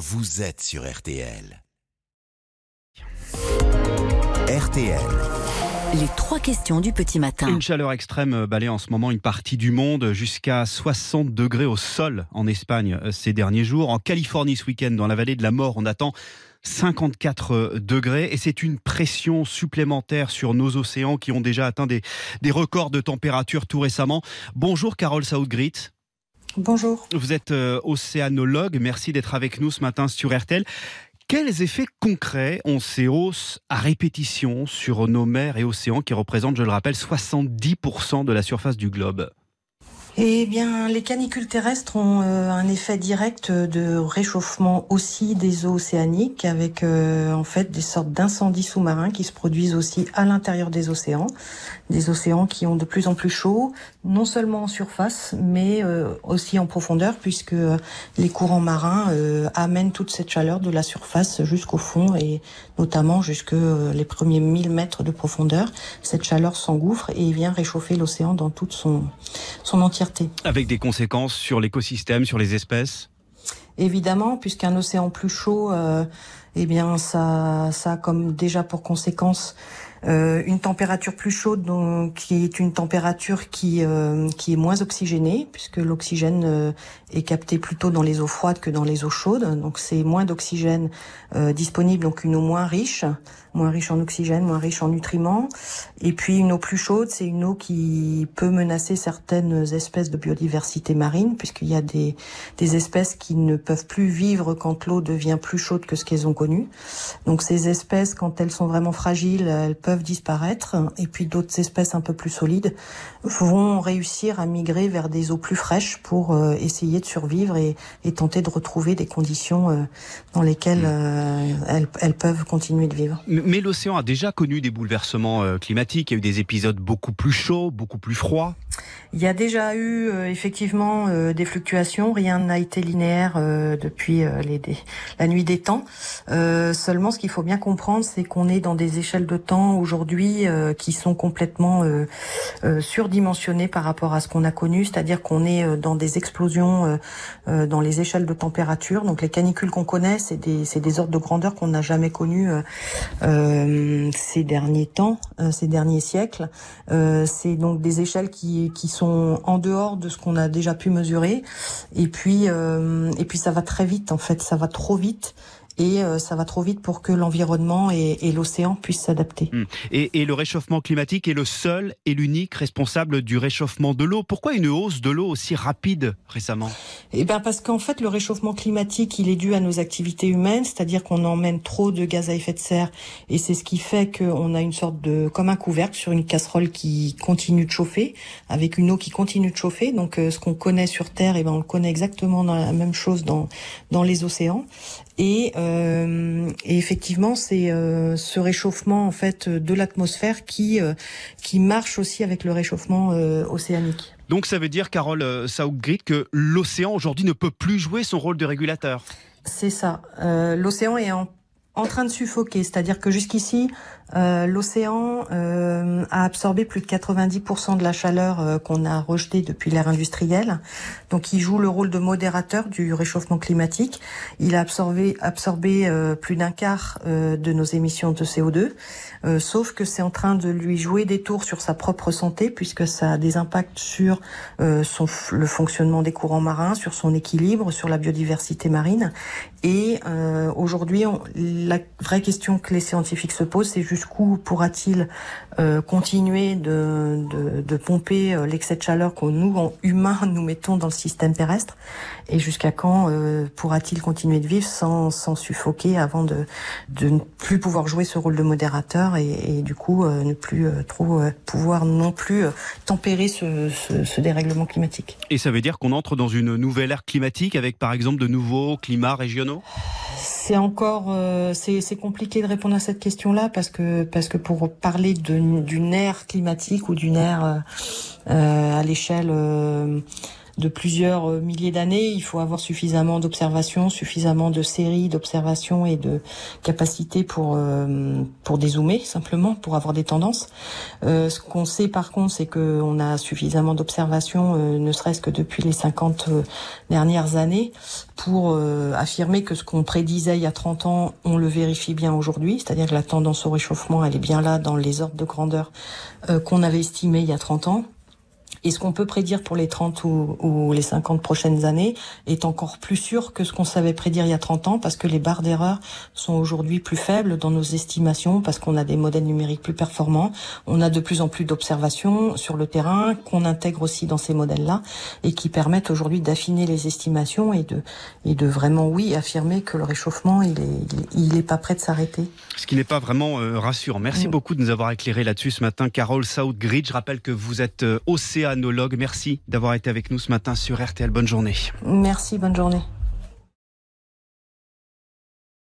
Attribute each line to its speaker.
Speaker 1: vous êtes sur RTL. RTL.
Speaker 2: Les trois questions du petit matin.
Speaker 3: Une chaleur extrême balaye en ce moment une partie du monde, jusqu'à 60 degrés au sol en Espagne euh, ces derniers jours. En Californie ce week-end, dans la vallée de la mort, on attend 54 degrés et c'est une pression supplémentaire sur nos océans qui ont déjà atteint des, des records de température tout récemment. Bonjour Carole Southgrit.
Speaker 4: Bonjour.
Speaker 3: Vous êtes euh, océanologue, merci d'être avec nous ce matin sur RTL. Quels effets concrets ont ces hausses à répétition sur nos mers et océans qui représentent, je le rappelle, 70% de la surface du globe?
Speaker 4: Eh bien, les canicules terrestres ont euh, un effet direct de réchauffement aussi des eaux océaniques, avec euh, en fait des sortes d'incendies sous-marins qui se produisent aussi à l'intérieur des océans, des océans qui ont de plus en plus chaud, non seulement en surface, mais euh, aussi en profondeur, puisque les courants marins amènent toute cette chaleur de la surface jusqu'au fond et notamment jusque les premiers 1000 mètres de profondeur. Cette chaleur s'engouffre et vient réchauffer l'océan dans toute son son entièreté.
Speaker 3: Avec des conséquences sur l'écosystème, sur les espèces?
Speaker 4: Évidemment, puisqu'un océan plus chaud, euh, eh bien, ça, ça a comme déjà pour conséquence euh, une température plus chaude, donc, qui est une température qui euh, qui est moins oxygénée, puisque l'oxygène euh, est capté plutôt dans les eaux froides que dans les eaux chaudes. Donc c'est moins d'oxygène disponible, donc une eau moins riche, moins riche en oxygène, moins riche en nutriments. Et puis une eau plus chaude, c'est une eau qui peut menacer certaines espèces de biodiversité marine, puisqu'il y a des des espèces qui ne peuvent plus vivre quand l'eau devient plus chaude que ce qu'elles ont connu. Donc ces espèces, quand elles sont vraiment fragiles, elles peuvent peuvent disparaître et puis d'autres espèces un peu plus solides vont réussir à migrer vers des eaux plus fraîches pour euh, essayer de survivre et, tenter de retrouver des conditions euh, dans lesquelles euh, elles, peuvent continuer de vivre.
Speaker 3: Mais l'océan a déjà connu des bouleversements climatiques, il y a eu des épisodes beaucoup plus chauds, beaucoup plus froids.
Speaker 4: Il y a déjà eu effectivement des fluctuations, rien n'a été linéaire depuis les, la nuit des temps. seulement ce qu'il faut bien comprendre, c'est qu'on est dans des échelles de temps aujourd'hui euh, qui sont complètement euh, euh, surdimensionnés par rapport à ce qu'on a connu, c'est-à-dire qu'on est dans des explosions dans les échelles de température. Donc les canicules qu'on connaît, c'est des, des ordres de grandeur qu'on n'a jamais connus ces derniers temps, ces derniers siècles. c'est donc des échelles qui, qui sont en dehors de ce qu'on a déjà pu mesurer. Et puis, et puis ça va très vite en fait, ça va trop vite et euh, ça va trop vite pour que l'environnement et, l'océan puissent s'adapter.
Speaker 3: Hmm. Et, le réchauffement climatique est le seul et l'unique responsable du réchauffement de l'eau. Pourquoi une hausse de l'eau aussi rapide récemment?
Speaker 4: Eh ben parce qu'en fait le réchauffement climatique il est dû à nos activités humaines, c'est-à-dire qu'on emmène trop de gaz à effet de serre et c'est ce qui fait qu'on a une sorte de comme un couvercle sur une casserole qui continue de chauffer avec une eau qui continue de chauffer. Donc euh, ce qu'on connaît sur Terre, eh ben on le connaît exactement dans la même chose dans dans les océans. Et, euh, et effectivement, c'est euh, ce réchauffement en fait de l'atmosphère qui euh, qui marche aussi avec le réchauffement océanique.
Speaker 3: Donc ça veut dire, Carole Southgrid, que l'océan aujourd'hui ne peut plus jouer son rôle de régulateur?
Speaker 4: C'est ça. L'océan est en en train de suffoquer, c'est-à-dire que jusqu'ici, euh, l'océan euh, a absorbé plus de 90% de la chaleur euh, qu'on a rejetée depuis l'ère industrielle. Donc il joue le rôle de modérateur du réchauffement climatique. Il a absorbé, absorbé plus d'un quart de nos émissions de CO2, sauf que c'est en train de lui jouer des tours sur sa propre santé puisque ça a des impacts sur le fonctionnement des courants marins, sur son équilibre, sur la biodiversité marine. Et aujourd'hui, la vraie question que les scientifiques se posent, c'est jusqu'où pourra-t-il euh, continuer de, pomper euh, l'excès de chaleur que nous, en humains, nous mettons dans le système terrestre? Et jusqu'à quand euh, pourra-t-il continuer de vivre sans, sans suffoquer avant de, ne plus pouvoir jouer ce rôle de modérateur et, du coup ne plus trop pouvoir non plus tempérer ce dérèglement climatique?
Speaker 3: Et ça veut dire qu'on entre dans une nouvelle ère climatique avec par exemple de nouveaux climats régionaux?
Speaker 4: C'est encore euh, c'est compliqué de répondre à cette question-là parce que parce que pour parler d'une ère climatique ou d'une ère euh, à l'échelle de plusieurs milliers d'années, il faut avoir suffisamment d'observations, suffisamment de séries d'observations et de capacités pour pour dézoomer simplement, pour avoir des tendances. ce qu'on sait par contre, c'est qu'on a suffisamment d'observations, ne serait-ce que depuis les 50 dernières années, pour affirmer que ce qu'on prédisait il y a 30 ans, on le vérifie bien aujourd'hui, c'est-à-dire que la tendance au réchauffement, elle est bien là dans les ordres de grandeur euh, qu'on avait estimés il y a 30 ans. Et ce qu'on peut prédire pour les 30 ou, les 50 prochaines années est encore plus sûr que ce qu'on savait prédire il y a 30 ans parce que les barres d'erreur sont aujourd'hui plus faibles dans nos estimations parce qu'on a des modèles numériques plus performants. On a de plus en plus d'observations sur le terrain qu'on intègre aussi dans ces modèles-là et qui permettent aujourd'hui d'affiner les estimations et de, et de vraiment, oui, affirmer que le réchauffement, il est, il est, pas prêt de s'arrêter.
Speaker 3: Ce qui n'est pas vraiment euh, rassurant. Merci mm. beaucoup de nous avoir éclairé là-dessus ce matin. Carole Southgrid, je rappelle que vous êtes euh, Merci d'avoir été avec nous ce matin sur RTL. Bonne journée.
Speaker 4: Merci, bonne journée.